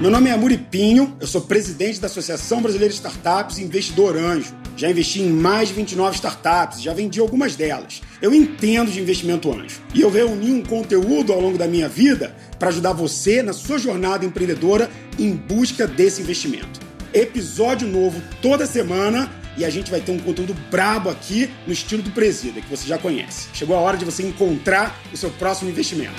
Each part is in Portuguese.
Meu nome é Pinho, eu sou presidente da Associação Brasileira de Startups e investidor anjo. Já investi em mais de 29 startups, já vendi algumas delas. Eu entendo de investimento anjo e eu reuni um conteúdo ao longo da minha vida para ajudar você na sua jornada empreendedora em busca desse investimento. Episódio novo toda semana e a gente vai ter um conteúdo brabo aqui no estilo do Presida, que você já conhece. Chegou a hora de você encontrar o seu próximo investimento.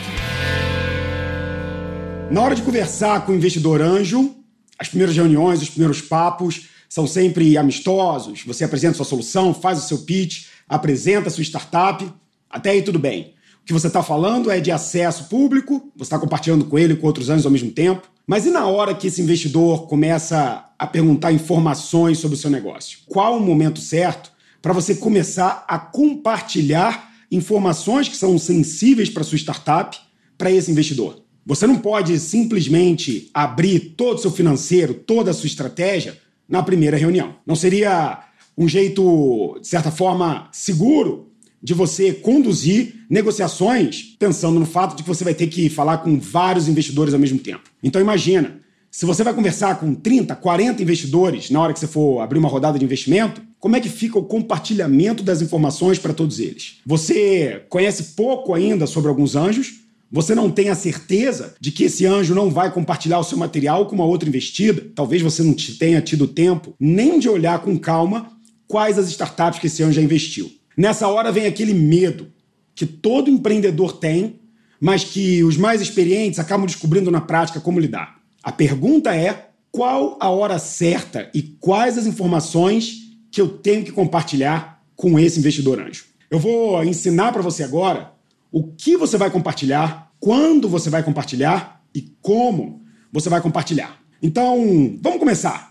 Na hora de conversar com o investidor anjo, as primeiras reuniões, os primeiros papos são sempre amistosos. Você apresenta sua solução, faz o seu pitch, apresenta a sua startup. Até aí tudo bem. O que você está falando é de acesso público, você está compartilhando com ele e com outros anjos ao mesmo tempo. Mas e na hora que esse investidor começa a perguntar informações sobre o seu negócio? Qual o momento certo para você começar a compartilhar informações que são sensíveis para sua startup para esse investidor? Você não pode simplesmente abrir todo o seu financeiro, toda a sua estratégia na primeira reunião. Não seria um jeito, de certa forma, seguro de você conduzir negociações pensando no fato de que você vai ter que falar com vários investidores ao mesmo tempo. Então imagina, se você vai conversar com 30, 40 investidores na hora que você for abrir uma rodada de investimento, como é que fica o compartilhamento das informações para todos eles? Você conhece pouco ainda sobre alguns anjos, você não tem a certeza de que esse anjo não vai compartilhar o seu material com uma outra investida. Talvez você não tenha tido tempo nem de olhar com calma quais as startups que esse anjo já investiu. Nessa hora vem aquele medo que todo empreendedor tem, mas que os mais experientes acabam descobrindo na prática como lidar. A pergunta é: qual a hora certa e quais as informações que eu tenho que compartilhar com esse investidor anjo? Eu vou ensinar para você agora o que você vai compartilhar, quando você vai compartilhar e como você vai compartilhar. Então, vamos começar.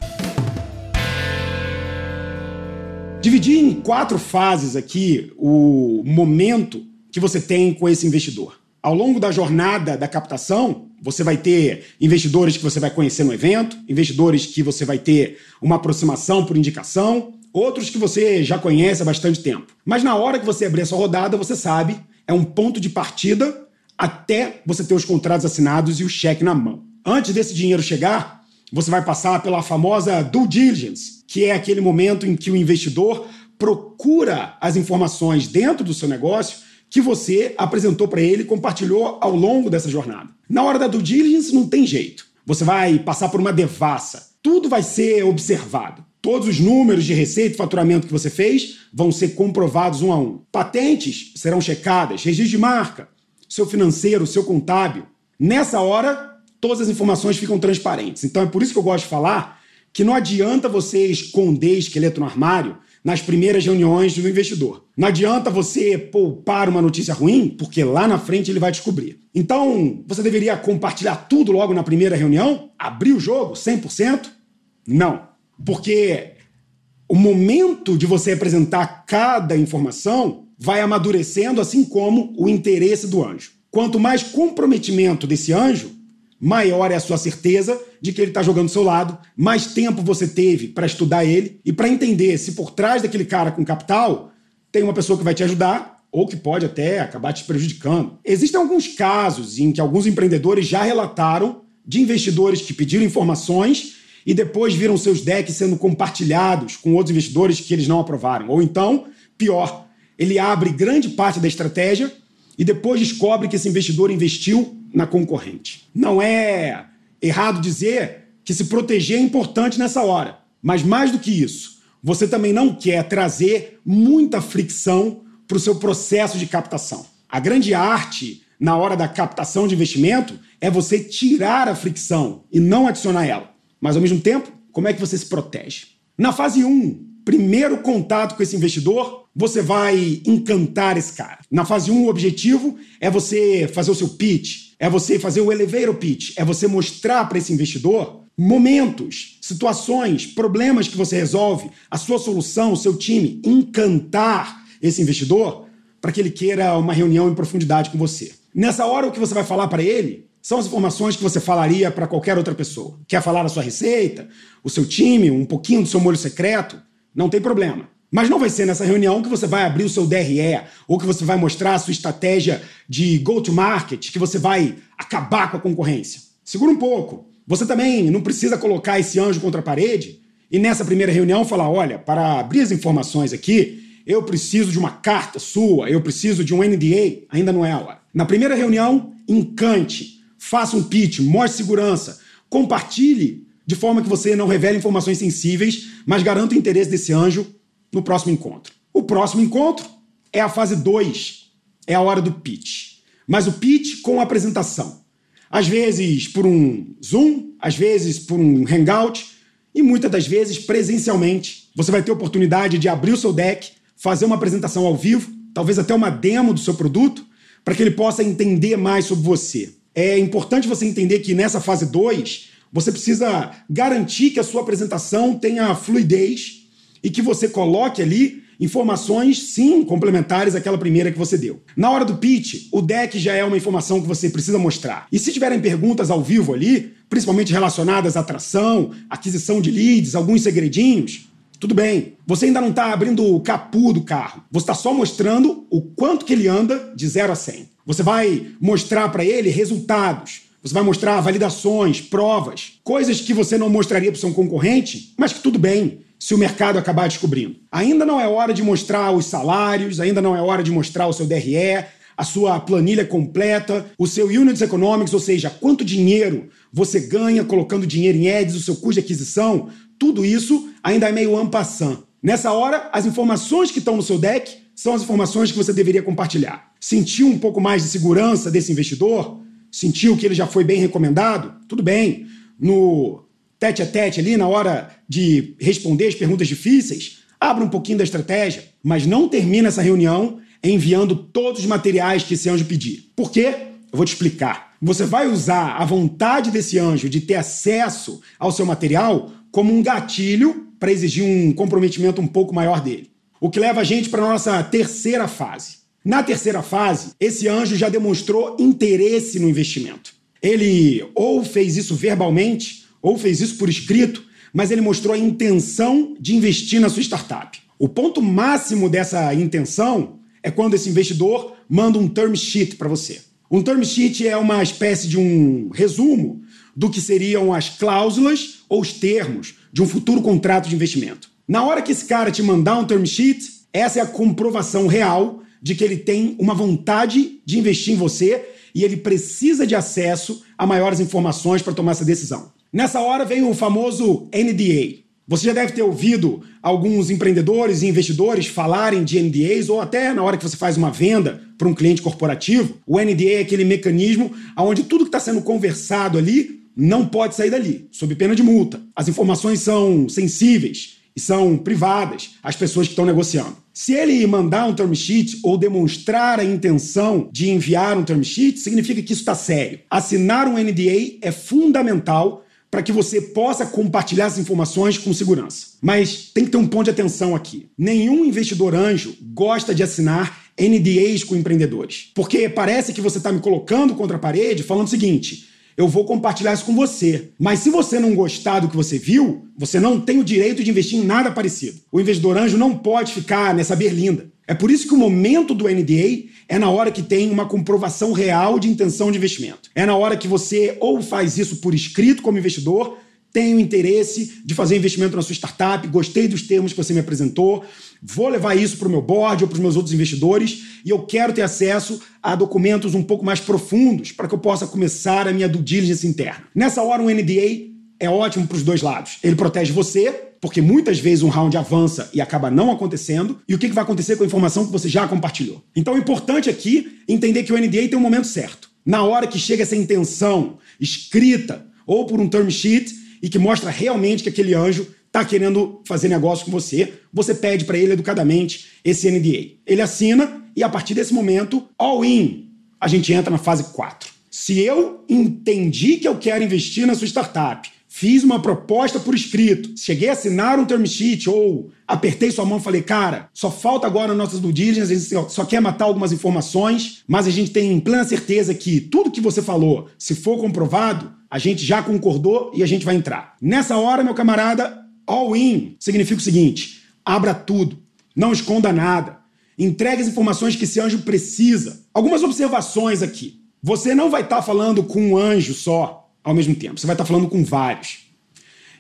Dividi em quatro fases aqui o momento que você tem com esse investidor. Ao longo da jornada da captação, você vai ter investidores que você vai conhecer no evento, investidores que você vai ter uma aproximação por indicação, outros que você já conhece há bastante tempo. Mas na hora que você abrir a sua rodada, você sabe é um ponto de partida até você ter os contratos assinados e o cheque na mão. Antes desse dinheiro chegar, você vai passar pela famosa due diligence, que é aquele momento em que o investidor procura as informações dentro do seu negócio que você apresentou para ele e compartilhou ao longo dessa jornada. Na hora da due diligence não tem jeito. Você vai passar por uma devassa. Tudo vai ser observado. Todos os números de receita e faturamento que você fez vão ser comprovados um a um. Patentes serão checadas, registro de marca, seu financeiro, seu contábil. Nessa hora, todas as informações ficam transparentes. Então é por isso que eu gosto de falar que não adianta você esconder esqueleto no armário nas primeiras reuniões do investidor. Não adianta você poupar uma notícia ruim, porque lá na frente ele vai descobrir. Então, você deveria compartilhar tudo logo na primeira reunião? Abrir o jogo 100%? Não. Porque o momento de você apresentar cada informação vai amadurecendo, assim como o interesse do anjo. Quanto mais comprometimento desse anjo, maior é a sua certeza de que ele está jogando do seu lado, mais tempo você teve para estudar ele e para entender se por trás daquele cara com capital tem uma pessoa que vai te ajudar ou que pode até acabar te prejudicando. Existem alguns casos em que alguns empreendedores já relataram de investidores que pediram informações e depois viram seus decks sendo compartilhados com outros investidores que eles não aprovaram. Ou então, pior, ele abre grande parte da estratégia e depois descobre que esse investidor investiu na concorrente. Não é errado dizer que se proteger é importante nessa hora, mas mais do que isso, você também não quer trazer muita fricção para o seu processo de captação. A grande arte na hora da captação de investimento é você tirar a fricção e não adicionar ela. Mas ao mesmo tempo, como é que você se protege? Na fase 1, primeiro contato com esse investidor, você vai encantar esse cara. Na fase 1, o objetivo é você fazer o seu pitch, é você fazer o elevator pitch, é você mostrar para esse investidor momentos, situações, problemas que você resolve, a sua solução, o seu time, encantar esse investidor para que ele queira uma reunião em profundidade com você. Nessa hora, o que você vai falar para ele são as informações que você falaria para qualquer outra pessoa. Quer falar a sua receita, o seu time, um pouquinho do seu molho secreto? Não tem problema. Mas não vai ser nessa reunião que você vai abrir o seu DRE, ou que você vai mostrar a sua estratégia de go-to-market, que você vai acabar com a concorrência. Segura um pouco. Você também não precisa colocar esse anjo contra a parede e nessa primeira reunião falar: olha, para abrir as informações aqui, eu preciso de uma carta sua, eu preciso de um NDA. Ainda não é a hora. Na primeira reunião, encante, faça um pitch, mostre segurança, compartilhe de forma que você não revele informações sensíveis, mas garanta o interesse desse anjo no próximo encontro. O próximo encontro é a fase 2, é a hora do pitch. Mas o pitch com apresentação. Às vezes por um Zoom, às vezes por um Hangout e muitas das vezes presencialmente. Você vai ter oportunidade de abrir o seu deck, fazer uma apresentação ao vivo, talvez até uma demo do seu produto, para que ele possa entender mais sobre você. É importante você entender que nessa fase 2, você precisa garantir que a sua apresentação tenha fluidez e que você coloque ali informações, sim, complementares àquela primeira que você deu. Na hora do pitch, o deck já é uma informação que você precisa mostrar. E se tiverem perguntas ao vivo ali, principalmente relacionadas à atração, aquisição de leads, alguns segredinhos, tudo bem. Você ainda não está abrindo o capu do carro. Você está só mostrando o quanto que ele anda de 0 a 100. Você vai mostrar para ele resultados. Você vai mostrar validações, provas, coisas que você não mostraria para seu concorrente, mas que tudo bem se o mercado acabar descobrindo. Ainda não é hora de mostrar os salários, ainda não é hora de mostrar o seu DRE, a sua planilha completa, o seu Units Economics, ou seja, quanto dinheiro você ganha colocando dinheiro em ads, o seu custo de aquisição, tudo isso ainda é meio ampassant. Nessa hora, as informações que estão no seu deck são as informações que você deveria compartilhar. Sentiu um pouco mais de segurança desse investidor? Sentiu que ele já foi bem recomendado? Tudo bem. No tete a tete ali, na hora de responder as perguntas difíceis, abra um pouquinho da estratégia, mas não termina essa reunião enviando todos os materiais que esse anjo pedir. Por quê? Eu vou te explicar. Você vai usar a vontade desse anjo de ter acesso ao seu material como um gatilho para exigir um comprometimento um pouco maior dele. O que leva a gente para a nossa terceira fase. Na terceira fase, esse anjo já demonstrou interesse no investimento. Ele ou fez isso verbalmente, ou fez isso por escrito, mas ele mostrou a intenção de investir na sua startup. O ponto máximo dessa intenção é quando esse investidor manda um term sheet para você. Um term sheet é uma espécie de um resumo do que seriam as cláusulas ou os termos de um futuro contrato de investimento. Na hora que esse cara te mandar um term sheet, essa é a comprovação real de que ele tem uma vontade de investir em você e ele precisa de acesso a maiores informações para tomar essa decisão. Nessa hora vem o famoso NDA. Você já deve ter ouvido alguns empreendedores e investidores falarem de NDAs ou até na hora que você faz uma venda para um cliente corporativo. O NDA é aquele mecanismo onde tudo que está sendo conversado ali não pode sair dali, sob pena de multa. As informações são sensíveis e são privadas às pessoas que estão negociando. Se ele mandar um term sheet ou demonstrar a intenção de enviar um term sheet, significa que isso está sério. Assinar um NDA é fundamental para que você possa compartilhar as informações com segurança. Mas tem que ter um ponto de atenção aqui. Nenhum investidor anjo gosta de assinar NDAs com empreendedores. Porque parece que você está me colocando contra a parede falando o seguinte: eu vou compartilhar isso com você. Mas se você não gostar do que você viu, você não tem o direito de investir em nada parecido. O investidor anjo não pode ficar nessa berlinda. É por isso que o momento do NDA é na hora que tem uma comprovação real de intenção de investimento. É na hora que você ou faz isso por escrito como investidor, tenho interesse de fazer investimento na sua startup, gostei dos termos que você me apresentou, vou levar isso para o meu board ou para os meus outros investidores e eu quero ter acesso a documentos um pouco mais profundos para que eu possa começar a minha due diligence interna. Nessa hora, um NDA é ótimo para os dois lados. Ele protege você, porque muitas vezes um round avança e acaba não acontecendo, e o que vai acontecer com a informação que você já compartilhou. Então é importante aqui entender que o NDA tem um momento certo. Na hora que chega essa intenção escrita ou por um term sheet e que mostra realmente que aquele anjo está querendo fazer negócio com você, você pede para ele educadamente esse NDA. Ele assina e a partir desse momento, all in, a gente entra na fase 4. Se eu entendi que eu quero investir na sua startup, fiz uma proposta por escrito, cheguei a assinar um term sheet ou apertei sua mão e falei, cara, só falta agora nossas due diligence, a gente só quer matar algumas informações, mas a gente tem plena certeza que tudo que você falou, se for comprovado, a gente já concordou e a gente vai entrar. Nessa hora, meu camarada, all in significa o seguinte: abra tudo, não esconda nada, entregue as informações que esse anjo precisa. Algumas observações aqui. Você não vai estar falando com um anjo só ao mesmo tempo. Você vai estar falando com vários.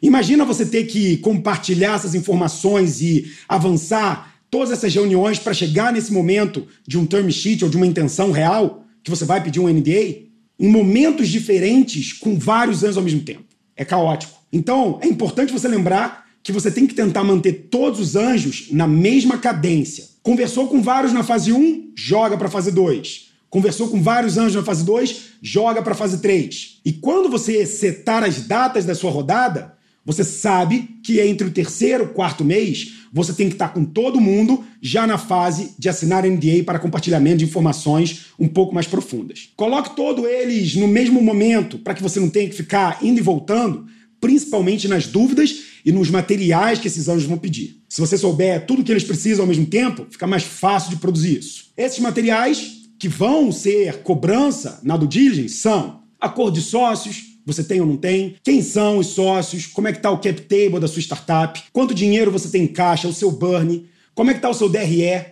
Imagina você ter que compartilhar essas informações e avançar todas essas reuniões para chegar nesse momento de um term sheet ou de uma intenção real que você vai pedir um NDA em momentos diferentes com vários anos ao mesmo tempo. É caótico. Então, é importante você lembrar que você tem que tentar manter todos os anjos na mesma cadência. Conversou com vários na fase 1, joga para a fase 2. Conversou com vários anjos na fase 2, joga para a fase 3. E quando você setar as datas da sua rodada, você sabe que entre o terceiro e quarto mês, você tem que estar com todo mundo já na fase de assinar NDA para compartilhamento de informações um pouco mais profundas. Coloque todos eles no mesmo momento para que você não tenha que ficar indo e voltando, principalmente nas dúvidas e nos materiais que esses anjos vão pedir. Se você souber tudo que eles precisam ao mesmo tempo, fica mais fácil de produzir isso. Esses materiais que vão ser cobrança na do diligence são. Acordo de sócios, você tem ou não tem, quem são os sócios, como é que está o cap table da sua startup, quanto dinheiro você tem em caixa, o seu burn, como é que está o seu DRE,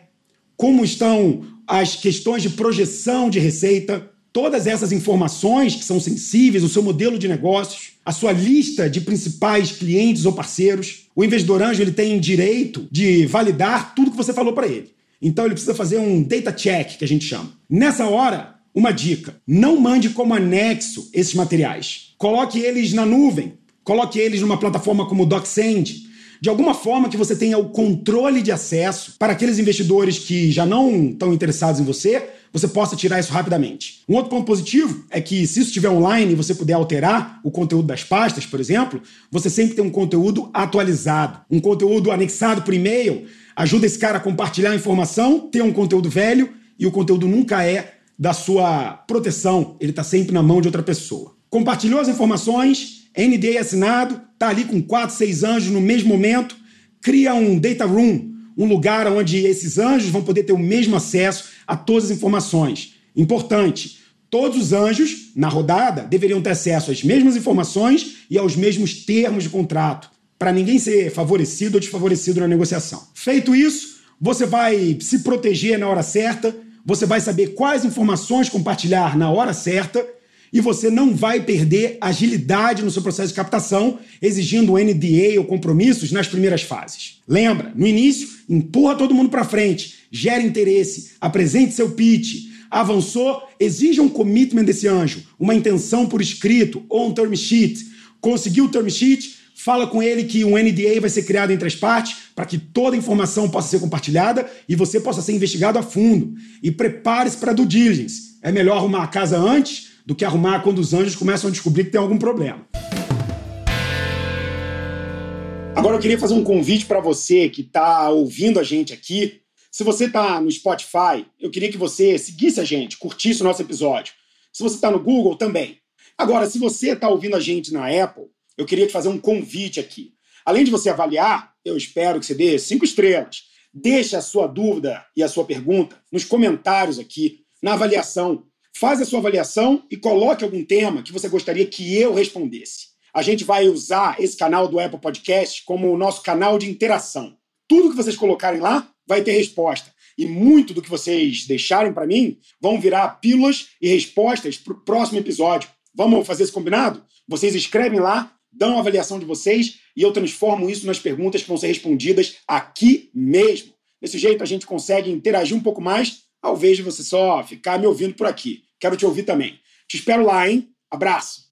como estão as questões de projeção de receita, todas essas informações que são sensíveis, o seu modelo de negócios, a sua lista de principais clientes ou parceiros. O investidor anjo ele tem direito de validar tudo que você falou para ele. Então ele precisa fazer um data check, que a gente chama. Nessa hora, uma dica: não mande como anexo esses materiais. Coloque eles na nuvem, coloque eles numa plataforma como o DocSend, de alguma forma que você tenha o controle de acesso para aqueles investidores que já não estão interessados em você, você possa tirar isso rapidamente. Um outro ponto positivo é que se isso estiver online e você puder alterar o conteúdo das pastas, por exemplo, você sempre tem um conteúdo atualizado, um conteúdo anexado por e-mail, ajuda esse cara a compartilhar a informação, ter um conteúdo velho e o conteúdo nunca é da sua proteção, ele está sempre na mão de outra pessoa. Compartilhou as informações, NDA assinado, está ali com quatro, seis anjos no mesmo momento, cria um data room, um lugar onde esses anjos vão poder ter o mesmo acesso a todas as informações. Importante, todos os anjos na rodada deveriam ter acesso às mesmas informações e aos mesmos termos de contrato, para ninguém ser favorecido ou desfavorecido na negociação. Feito isso, você vai se proteger na hora certa, você vai saber quais informações compartilhar na hora certa e você não vai perder agilidade no seu processo de captação, exigindo NDA ou compromissos nas primeiras fases. Lembra, no início, empurra todo mundo para frente, gera interesse, apresente seu pitch, avançou, exija um commitment desse anjo, uma intenção por escrito ou um term sheet. Conseguiu o term sheet, fala com ele que um NDA vai ser criado entre as partes para que toda a informação possa ser compartilhada e você possa ser investigado a fundo. E prepare-se para due diligence. É melhor arrumar a casa antes do que arrumar quando os anjos começam a descobrir que tem algum problema. Agora eu queria fazer um convite para você que está ouvindo a gente aqui. Se você está no Spotify, eu queria que você seguisse a gente, curtisse o nosso episódio. Se você está no Google, também. Agora, se você está ouvindo a gente na Apple, eu queria te fazer um convite aqui. Além de você avaliar, eu espero que você dê cinco estrelas. Deixe a sua dúvida e a sua pergunta nos comentários aqui, na avaliação. Faz a sua avaliação e coloque algum tema que você gostaria que eu respondesse. A gente vai usar esse canal do Apple Podcast como o nosso canal de interação. Tudo que vocês colocarem lá vai ter resposta. E muito do que vocês deixarem para mim vão virar pílulas e respostas para o próximo episódio. Vamos fazer esse combinado? Vocês escrevem lá dão a avaliação de vocês e eu transformo isso nas perguntas que vão ser respondidas aqui mesmo. Desse jeito a gente consegue interagir um pouco mais, ao invés de você só ficar me ouvindo por aqui. Quero te ouvir também. Te espero lá, hein? Abraço!